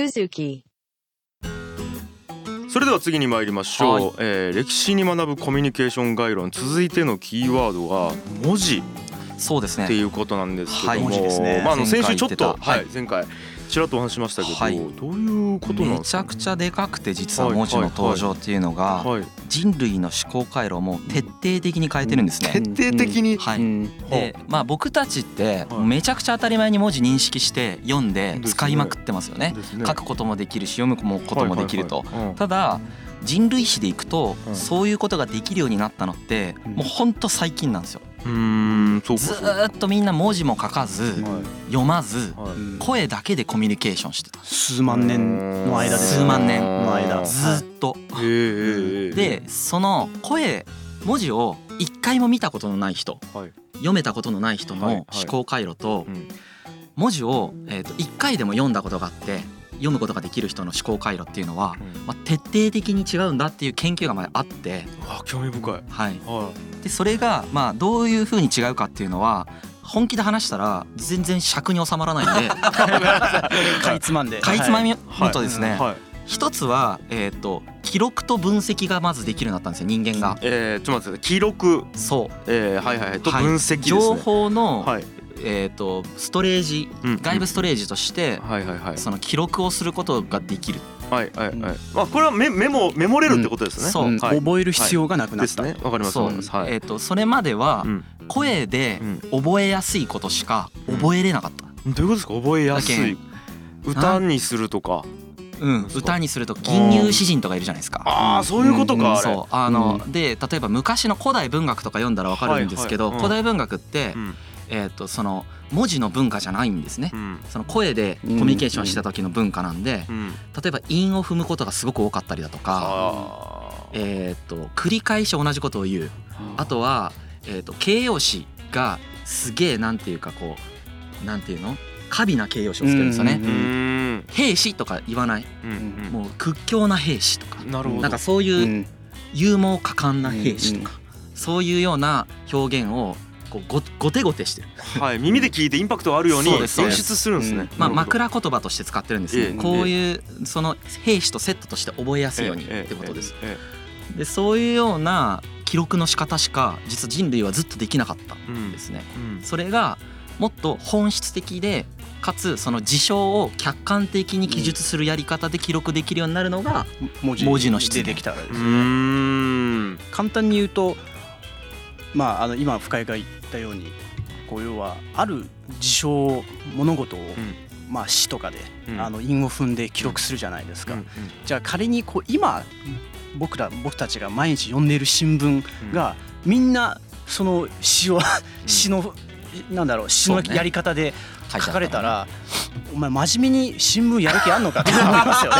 Suzuki. それでは次に参りましょう、はい。えー歴史に学ぶコミュニケーション概論続いてのキーワードは文字。そうですね。っていうことなんですけども、はい。文字ですね。まあ、あの先週ちょっとはい、前回ちらっとお話ししましたけど、はい。どういうことなんめですかちゃくちゃでかくて実は文字の登場っていうのがはい、人類の思考回路をもう徹底的に変えてるんですね。徹底的に、はい。うんでまあ僕たちってはい。めちゃくちゃ当たり前に文字認識して読んで使いまくってますよね。ね。書くこともできるし読むこともできると。ただ人類史でいくとうん。そういうことができるようになったのってうん。もうほんと最近なんですよ。うーんそうかずーっとみんな文字も書かずはい。読まず声だけでコミュニケーションしてた。数万年の間です数万年。の間。ずーっと。でその声文字を一回も見たことのない人はい。読めたことのない人の思考回路とうん。文字をえーと一回でも読んだことがあって読むことができる人の思考回路っていうのは、うん。まあ、徹底的に違うんだっていう研究がまであって、うわ興味深い。はい、はでそれがまあどういうふうに違うかっていうのは本気で話したら全然尺に収まらないんで。かいつまんで。かいつまみいむとですね、はい。一つは、えー、と記録と分析がまずできるようになったんですよ人間が。えー、ちょっと待って記録。そう。えー、はいはいはい。とはい。分析ね、情報の、はい。えー、とストレージうん。外部ストレージとして、はいはいはい。その記録をすることができるはいはいはい。まあこれはメメモメモれるってことですね、そう。覚える必要がなくなった。ですね。わかります。そう、わかりますはい、えー、とそれまではうん。声でうん。覚えやすいことしか覚えれなかった、どういうことですか？覚えやすい。歌にするとか？うん、歌にすると銀乳詩人とかいるじゃないですか。ああそういうことか、そう。あの、で例えば昔の古代文学とか読んだらわかるんですけど、はいはい。うん。古代文学って、うんえー、とその文字の文化じゃないんですね。う。ん。その声でコミュニケーションした時の文化なんで、うん。例えば韻を踏むことがすごく多かったりだとか、あえー、と繰り返し同じことを言う。あとは、えー、と形容詞がすげえなんていうかこうなんていうの？過敏な形容詞をつけるんですよね。うんーうーん。兵士とか言わない？うんうん。もう屈強な兵士とか。なるほど。なんかそういううん。勇猛果敢な兵士とか。そういうような表現をこうごごてごてしてる、はい耳で聞いてインパクトがあるように演出するんですね、まあ、なるほど枕言葉として使ってるんですね、ええこういうその兵士とセットとして覚えやすいようにええってことです。ええでそういうような記録の仕方しか実は人類はずっとできなかったんんですね。うん。それがもっと本質的でかつその事象を客観的に記述するやり方で記録できるようになるのが、文字。の出現出てきたらですうねーん。簡単に言うとまああの今深井が言ったようにこう要はある事象物事を、まあ詩とかで、うん。あの韻を踏んで記録するじゃないですか、うんじゃあ仮にこう今僕ら僕たちが毎日読んでいる新聞が、みんなその詩を詩のなんだろう詩のやり方で書かれたらお前真面目に新聞やる気あんのか？って思いますよね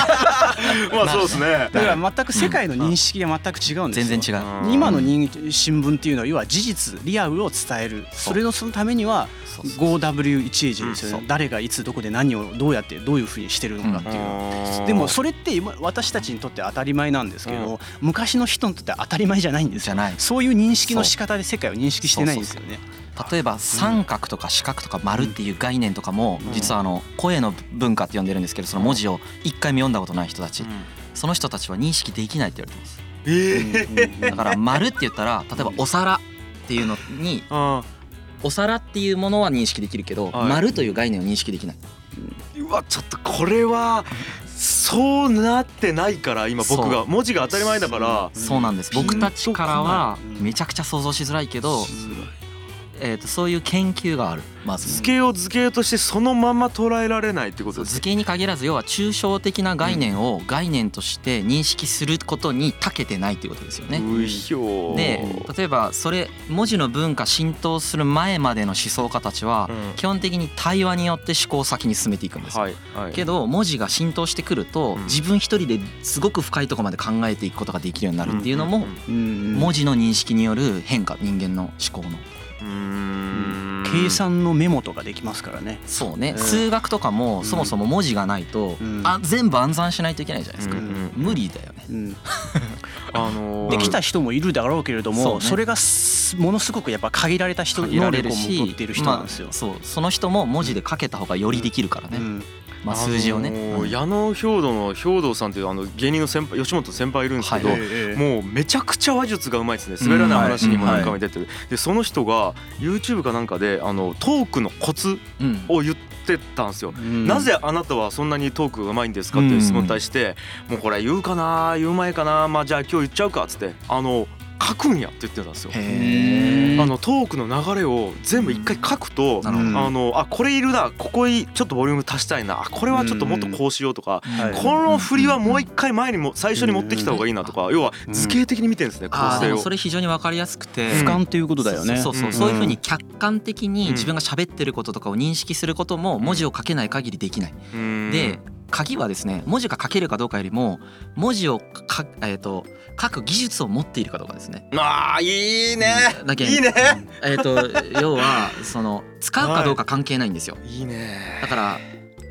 まあそうですね。だから全く世界の認識が全く違うんですよ。全然違う。今の人新聞っていうのは要は事実リアルを伝える。それのそのためにはそうそう 5W1H ですようん。ね誰がいつどこで何をどうやってどういうふうにしてるのかっていう。のでもそれって今私たちにとって当たり前なんですけど昔の人にとっては当たり前じゃないんですよ。じゃない。そういう認識の仕方で世界を認識してないんですよね例えば三角とか四角とか丸っていう概念とかも実はあの声の文化って呼んでるんですけどその文字を一回も読んだことない人たち。その人たちは認識できないって言われて。ますええだから丸って言ったら例えばお皿っていうのにあお皿っていうものは認識できるけどはい。丸という概念を認識できない。ーうわちょっとこれはそうなってないから今僕が。文字が当たり前だから。そうなんです。僕たちからはめちゃくちゃ想像しづらいけどえーとそういう研究がある。まず図形を図形としてそのまま捉えられないってことです図形に限らず要は抽象的な概念を概念として認識することに長けてないっていうことですよね。うひょーで例えばそれ文字の文化浸透する前までの思想家たちはうん。基本的に対話によって思考を先に進めていくんです。よ。はいはい。けど文字が浸透してくるとうん。自分一人ですごく深いところまで考えていくことができるようになるっていうのも文文字の認識による変化人間の思考の計算のメモとかできますからね。そうね。うん。数学とかもそもそも文字がないとうん。あ全部暗算しないといけないじゃないですか。無理だよね。うん。あのー。できた人もいるだろうけれどそうね。もそれがすものすごくやっぱ限られた人能力をれるし持っている人なんですよ。まあ、そう。その人も文字で書けた方がよりできるからね、うんまあ、数字をね、あのーうん。矢野兵道の兵道さんっていうあの芸人の先輩吉本先輩いるんですけど、はい。ええもうめちゃくちゃ話術がうまいですね滑らない話にも何回も出てる、でその人が YouTube かなんかであのトークのコツうん。を言ってたんですよ、うん。なぜあなたはそんなにトークがうまいんですかっていう質問に対して、もうこれ言うかな言う前かなまあじゃあ今日言っちゃうかっつってあの書くんやって言ってたんですよ。あのトークの流れを全部一回書くと、あのあこれいるなここにちょっとボリューム足したいなあこれはちょっともっとこうしようとか、はい。この振りはもう一回前にも最初に持ってきた方がいいなとか、要は図形的に見てるんですね構成を。そ。れ非常に分かりやすくて。俯瞰っていうことだよね。そうそうそういうふうに客観的に自分が喋ってることとかを認識することも文字を書けない限りできない。うん。で鍵はですね文字が書けるかどうかよりも文字をか、えー、と書く技術を持っているかどうかですね。あーいいね。だけいいね。えー、と要はその使うかどうか関係ないんですよ。いいね。だから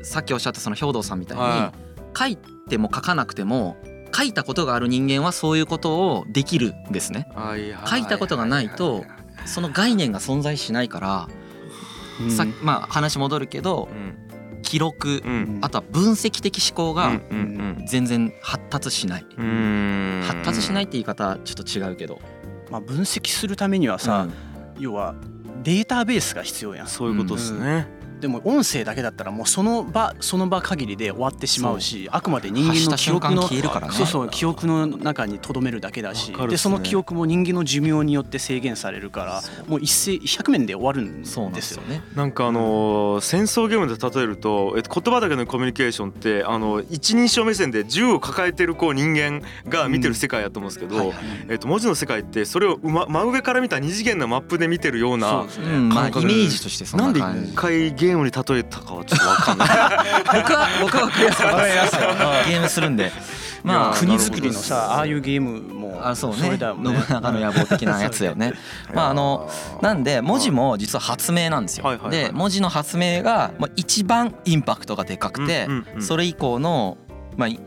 さっきおっしゃったその兵道さんみたいに、は書いても書かなくても書いたことがある人間はそういうことをできるんですね。書いたことがないとその概念が存在しないから、うん。さまあ話戻るけどうん記録うん。あとは分析的思考が全然発達しない。発達しないって言い方ちょっと違うけど、まあ分析するためにはさ、要はデータベースが必要やん。そういうことですね、でも音声だけだったらもうその場その場限りで終わってしまうしあくまで人間の記憶の発した瞬間消えるからね。そうそう記憶の中に留めるだけだしねでその記憶も人間の寿命によって制限されるからもう一斉100面で終わるんですすよね。なんかあのー戦争ゲームで例えると、えっと、言葉だけのコミュニケーションってあの一人称目線で銃を抱えてるこう人間が見てる世界やと思うんですけど、はいはい。えっと、文字の世界ってそれを真上から見た二次元のマップで見てるようなそうですね。うん、まあイ感覚メージとしてそんなんでな感じ一。回ゲームに例えたかはちょっとわかんない。僕は僕は分かりやすいゲームするんで。まあ国づくりのさああいうゲームもあそうね。信長の野望的なやつよね。まああのなんで文字も実は発明なんですよ。はいはい。はい。で文字の発明がまあ一番インパクトがでかくてうんうんうんそれ以降のまあい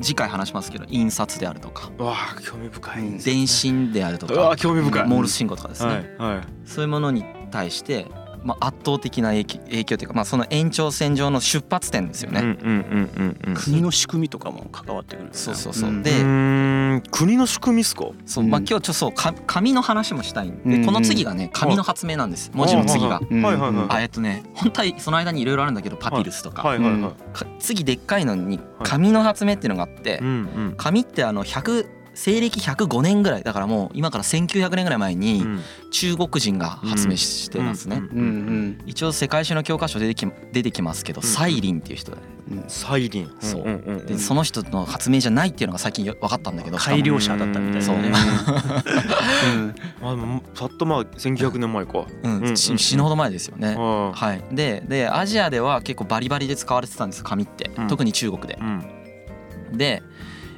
次回話しますけど印刷であるとか。わあ興味深い、うん。電信であるとうわか興味深い。モールス信号とかですはねいはい。そういうものに対してまあ圧倒的な影響影響というかまあその延長線上の出発点ですよね。うんうんうんうんうん。国の仕組みとかも関わってくるよねそうそうそう。んでうーん国の仕組みっすか？そう、うんまあ今日ちょっとそうか紙の話もしたいんで、うんこの次がね紙の発明なんです文字の次が。うんはいはいはい。あえっとね本当はその間にいろいろあるんだけどパピルスとか,、はいはいはい。か次でっかいのに紙の発明っていうのがあって、うんうん。紙ってあの100西暦105年ぐらいだからもう今から1900年ぐらい前に中国人が発明してますね、うんうんうん。一応世界史の教科書出てき出てきますけど、うん。サイリンっていう人でうん。サイリン。そう。その人の発明じゃないっていうのが最近よ分かったんだけど改良者だったみたいなそう。ねうん。まあでもたったまあ1900年前か。うん。死ぬほど前ですよね、ははい、ででアジアでは結構バリバリで使われてたんです紙って、うん。特に中国で。で、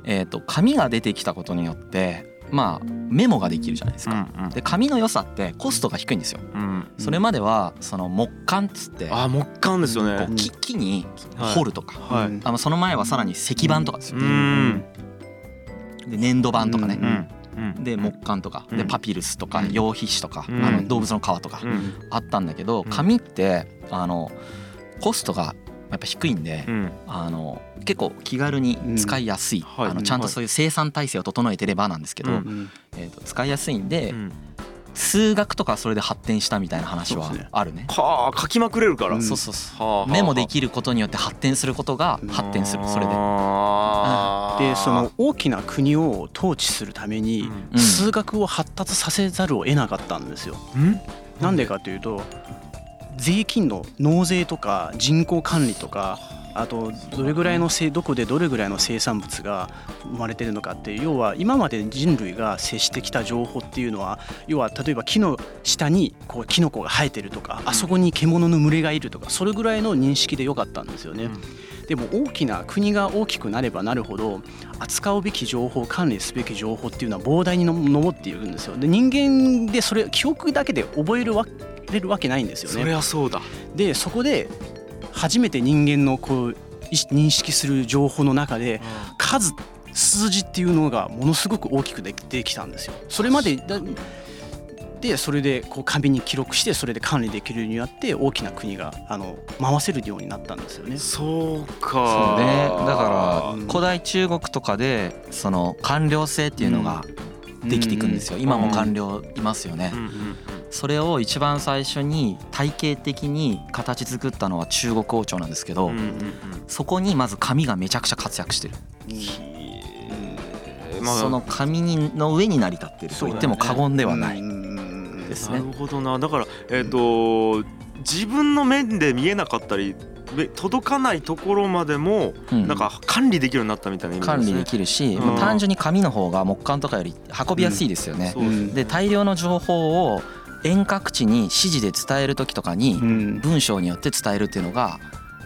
えー、と紙が出てきたことによってまあメモができるじゃないですか。うんで紙の良さってコストが低いんですよ。うん。それまではその木簡っつってこあ木簡ですようね。木木にはい彫るとか、はい。うんあのその前はさらに石板とかですうよ。ん。で粘土板とかね。うん。うん。で木簡とかうんでパピルスとかうん羊皮紙とか、うんあの動物の皮とかうん。あったんだけどうん紙ってあのコストがやっぱ低いんで、うん。あの結構気軽に使いやすい、うんはい。あのちゃんとそういう生産体制を整えてればなんですけど、うんうん。えー、と使いやすいんで、うん。数学とかそれで発展したみたいな話はあるね。はあ書きまくれるから。うん。そうそうそう。はあメモできることによって発展することが発展するそれで。でその大きな国を統治するためにうん。数学を発達させざるを得なかったんですよ。うん。なんでかというと税金の納税とか人口管理とかあとどれぐらいのどこでどれぐらいの生産物が生まれてるのかっていう要は今まで人類が接してきた情報っていうのは要は例えば木の下にこうキノコが生えてるとかあそこに獣の群れがいるとかそれぐらいの認識でよかったんですよね。でも大きな国が大きくなればなるほど扱うべき情報管理すべき情報っていうのは膨大にの上っていくんですよ。で人間でそれ記憶だけで覚えるわれるわけないんですよそね。りゃそうだ。でそこで初めて人間のこう認識する情報の中で数数字っていうのがものすごく大きくでできたんですよ。それまでだってそれでこう紙に記録してそれで管理できるようになって大きな国があの回せるようになったんですよね。そうか。そうね。だからうん。古代中国とかでその官僚制っていうのができていくんですよ。今も官僚いますよね。うんうんそれを一番最初に体系的に形作ったのは中国王朝なんですけどそこにまず紙がめちゃくちゃ活躍してる。その紙にの上に成り立ってると言っても過言ではないですね。なるほどな。だからえっ、と自分の面で見えなかったりめ届かないところまでもうん。なんか管理できるようになったみたいなね。管理できるしうん。まあ単純に紙の方が木簡とかより運びやすいですよね。そうですね。で大量の情報を遠隔地に指示で伝える時とかにうん。文章によって伝えるっていうのが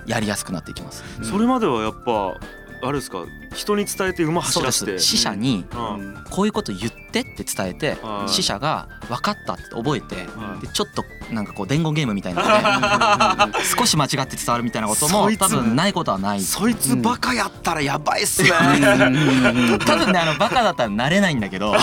やりやすくなっていきます。それまではやっぱあれですか？人に伝えて馬走らせて。す。死者にうん。こういうこと言ってって伝えてはい。死者が分かったって覚えてはい。でちょっとなんかこう伝言ゲームみたいな。ので少し間違って伝わるみたいなことも多分ないことはない。そいつバカやったらやばいっすね。多分ねあのバカだったらなれないんだけど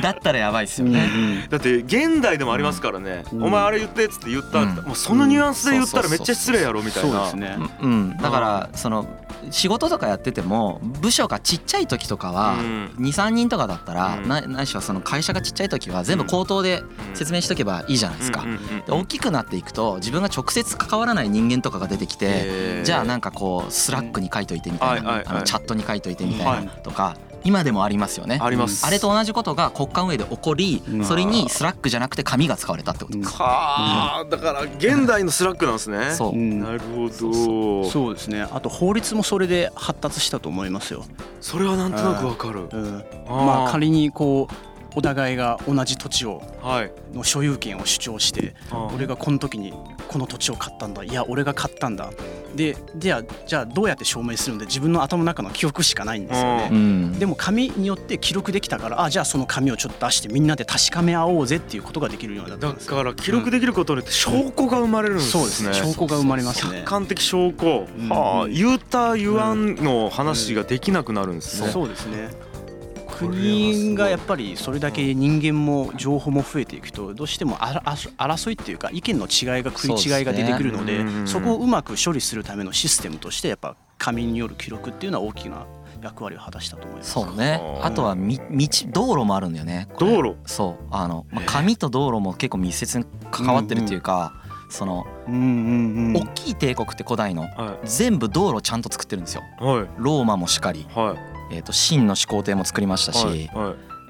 だったらやばいっすよね。だって現代でもありますからね、うん。お前あれ言ってっつって言ったって、うん。もうそのニュアンスで言ったらめっちゃ失礼やろみたいな。そうんうん、だからその仕事とかやってても部署がちっちゃい時とかはうん。23人とかだったらうん。なないしはその会社がちっちゃい時は全部口頭で説明しとけばいいじゃないですか。で大きくなっていくと自分が直接関わらない人間とかが出てきてじゃあなんかこう Slack に書いといてみたいなあのチャットに書いといてみたいはない。とか今でもありますよね。あります。あれと同じことが国家運営で起こりうん。それに Slack じゃなくて紙が使われたってこと。はあだから現代の Slack なんですね。そう。うん。なるほど。そうそそうですね。あと法律もそれで発達したと思いますよ。れはなんとなくわかる。うん、まあ仮にこうお互いが同じ土地をはい。の所有権を主張して俺がこの時にこの土地を買ったんだ。いや俺が買ったんだ。でではじゃあどうやって証明するので自分の頭の中の記憶しかないんですようね。うん。でも紙によって記録できたからあじゃあその紙をちょっと出してみんなで確かめ合おうぜっていうことができるようになっただんですから記録できることによって証拠が生まれるんですね。そうですね。証拠が生まれますね。客観的証拠。うん。はあうん言うた言わんの話ができなくなるんですね。そうですね国がやっぱりそれだけ人間も情報も増えていくとどうしてもあらあ争いっていうか意見の違いが食い違いが出てくるのでそこをうまく処理するためのシステムとしてやっぱ紙による記録っていうのは大きな役割を果たしたと思います。そうね。あとはみ道道路もあるんだよね。道路。そう。あの、まあ、紙と道路も結構密接に関わってるっていうか、そのうんうんうん。大きい帝国って古代のは全部道路ちゃんと作ってるんですよ。いはい。ローマもしかり、はい。えー、と秦の始皇帝も作りましたし、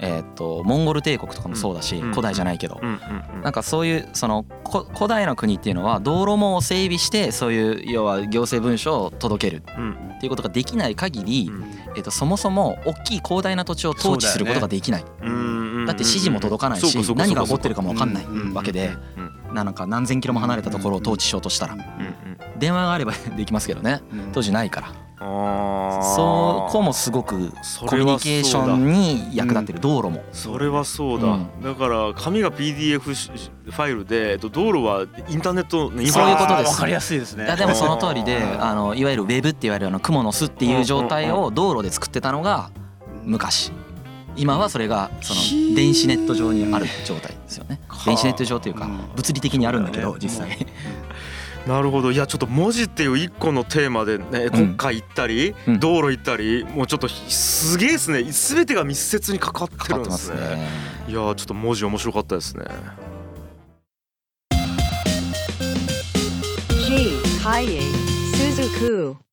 えー、とモンゴル帝国とかもそうだし、うん古代じゃないけど、うんうんうん。なんかそういうそのこ古代の国っていうのは道路網を整備してそういう要は行政文書を届ける。うん。っていうことができない限り、うん。えー、とそもそも大きい広大な土地を統治することができない。だ,、うんって指示も届かないし何が起こってるかも分かんないうんわけでなんか何千キロも離れたところを統治しようとしたら。電話があれば できますけどね。うん。当時ないから。そこもすごくコミュニケーションに役立ってる。道路も。それはそうだ、うん。だから紙が PDF ファイルで、えっと、道路はインターネットのインフそうラいうことです。あーわかりやすいですね。いやでもその通りでうん。あのいわゆるウェブって言われるあの蜘蛛の巣っていう状態を道路で作ってたのが昔。今はそれがその電子ネット上にある状態ですよね電子ネット上というかうん。物理的にあるんだけど実際。なるほど。いやちょっと文字っていう一個のテーマでね国家行ったり、うん。道路行ったりもうちょっとすげえですね。全てが密接に関わってかかるんでってますすね。ねいやちょっと文字面白かったですね。G. Kaye Suzuku